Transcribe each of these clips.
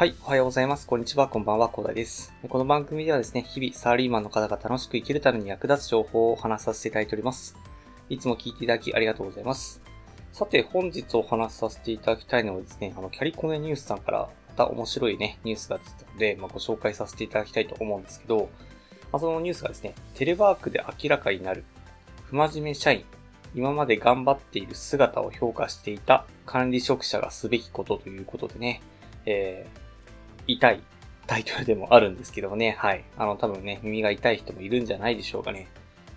はい、おはようございます。こんにちは、こんばんは、コーダです。この番組ではですね、日々サラリーマンの方が楽しく生きるために役立つ情報をお話しさせていただいております。いつも聞いていただきありがとうございます。さて、本日お話しさせていただきたいのはですね、あの、キャリコネニュースさんからまた面白いね、ニュースが出てたので、まあ、ご紹介させていただきたいと思うんですけど、まあ、そのニュースがですね、テレワークで明らかになる、不真面目社員、今まで頑張っている姿を評価していた管理職者がすべきことということでね、えー、痛いタイトルでもあるんですけどもね、はい。あの、多分ね、耳が痛い人もいるんじゃないでしょうかね。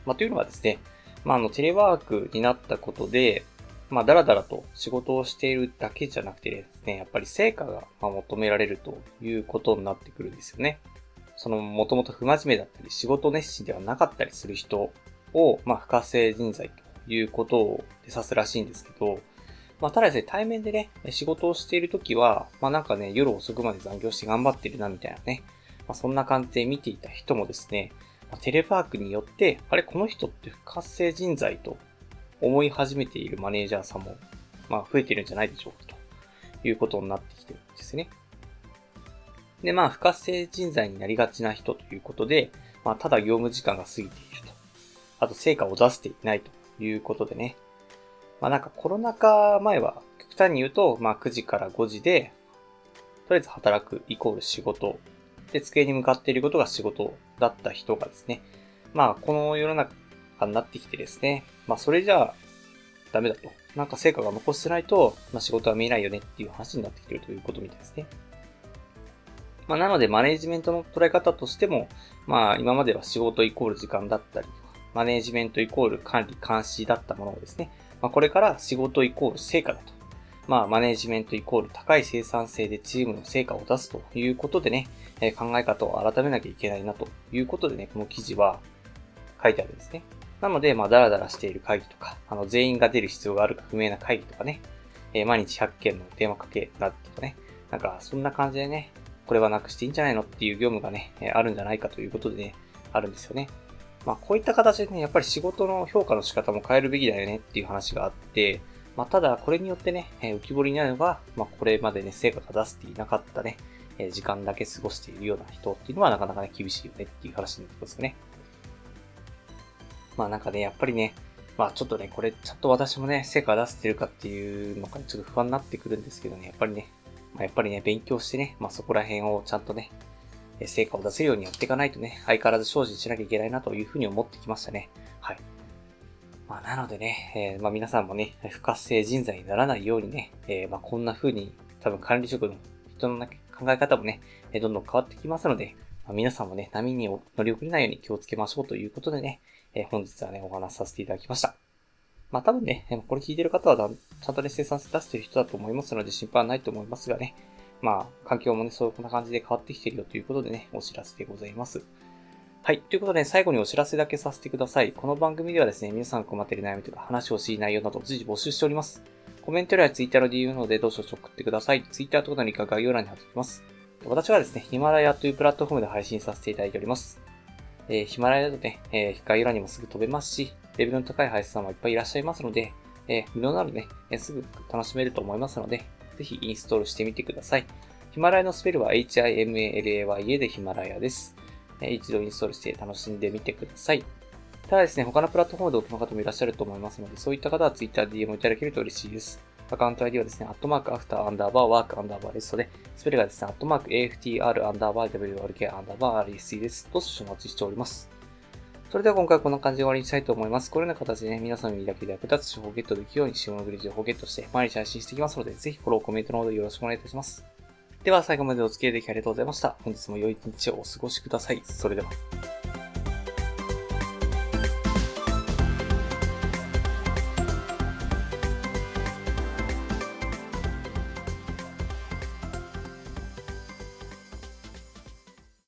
まあ、というのはですね、まあ、あの、テレワークになったことで、まあ、だらだらと仕事をしているだけじゃなくてですね、やっぱり成果が求められるということになってくるんですよね。その、もともと不真面目だったり、仕事熱心ではなかったりする人を、まあ、不活性人材ということを指すらしいんですけど、まあ、ただですね、対面でね、仕事をしているときは、まあなんかね、夜遅くまで残業して頑張ってるな、みたいなね。まあ、そんな感じで見ていた人もですね、まあ、テレパークによって、あれ、この人って不活性人材と思い始めているマネージャーさんも、まあ増えてるんじゃないでしょうか、ということになってきてるんですね。で、まあ、不活性人材になりがちな人ということで、まあ、ただ業務時間が過ぎていると。あと、成果を出していないということでね、まあなんかコロナ禍前は、極端に言うと、まあ9時から5時で、とりあえず働くイコール仕事。で、机に向かっていることが仕事だった人がですね、まあこの世の中になってきてですね、まあそれじゃあダメだと。なんか成果が残してないと、まあ仕事は見えないよねっていう話になってきてるということみたいですね。まあなのでマネジメントの捉え方としても、まあ今までは仕事イコール時間だったり、マネジメントイコール管理監視だったものをですね、まあ、これから仕事イコール成果だと。まあ、マネジメントイコール高い生産性でチームの成果を出すということでね、え、考え方を改めなきゃいけないなということでね、この記事は書いてあるんですね。なので、まあ、ダラダラしている会議とか、あの、全員が出る必要があるか不明な会議とかね、え、毎日100件の電話かけだとかね、なんか、そんな感じでね、これはなくしていいんじゃないのっていう業務がね、あるんじゃないかということでね、あるんですよね。まあ、こういった形でね、やっぱり仕事の評価の仕方も変えるべきだよねっていう話があって、まあ、ただ、これによってね、え、浮き彫りになるのが、まあ、これまでね、成果が出せていなかったね、え、時間だけ過ごしているような人っていうのはなかなかね、厳しいよねっていう話になってますよね。まあなんかね、やっぱりね、まあちょっとね、これちゃんと私もね、成果出せてるかっていうのが、ね、ちょっと不安になってくるんですけどね、やっぱりね、まあやっぱりね、勉強してね、まあそこら辺をちゃんとね、成果を出せるようにやっていかないとね、相変わらず精進しなきゃいけないなというふうに思ってきましたね。はい。まあ、なのでね、えー、まあ皆さんもね、不活性人材にならないようにね、えー、まあこんな風に多分管理職の人の考え方もね、どんどん変わってきますので、まあ、皆さんもね、波に乗り遅れないように気をつけましょうということでね、えー、本日はね、お話しさせていただきました。まあ多分ね、これ聞いてる方はちゃんとね、生産性出してる人だと思いますので心配はないと思いますがね、まあ、環境もね、そうこんな感じで変わってきてるよということでね、お知らせでございます。はい。ということで、ね最後にお知らせだけさせてください。この番組ではですね、皆さん困っている悩みとか話をしい内容など随時募集しております。コメント欄や Twitter の DM のでどうぞ送ってください。Twitter とかのリンクは概要欄に貼っておきます。私はですね、ヒマラヤというプラットフォームで配信させていただいております。えー、ヒマラヤだとね、えー、概要欄にもすぐ飛べますし、レベルの高い配信さんもいっぱいいらっしゃいますので、えー、無料なのでね、えー、すぐ楽しめると思いますので、ぜひインストールしてみてください。ヒマラヤのスペルは HIMALAYA でヒマラヤです。一度インストールして楽しんでみてください。ただですね、他のプラットフォームでお聞きの方もいらっしゃると思いますので、そういった方は Twitter、DM いただけると嬉しいです。アカウント ID はですね、アットマーク After アンダーバー Work アンダーバー Rest で、スペルがですね、アットマーク AFTR アンダーバー WRK アンダーバー RST です。どうぞお待ちしております。それでは今回はこんな感じで終わりにしたいと思います。このような形でね、皆さんの身だけで役立つ情報をゲットできるように、下のグリ情報をゲットして、毎日配信していきますので、ぜひフォロー、コメントのほどよろしくお願いいたします。では最後までお付き合いできありがとうございました。本日も良い一日をお過ごしください。それでは。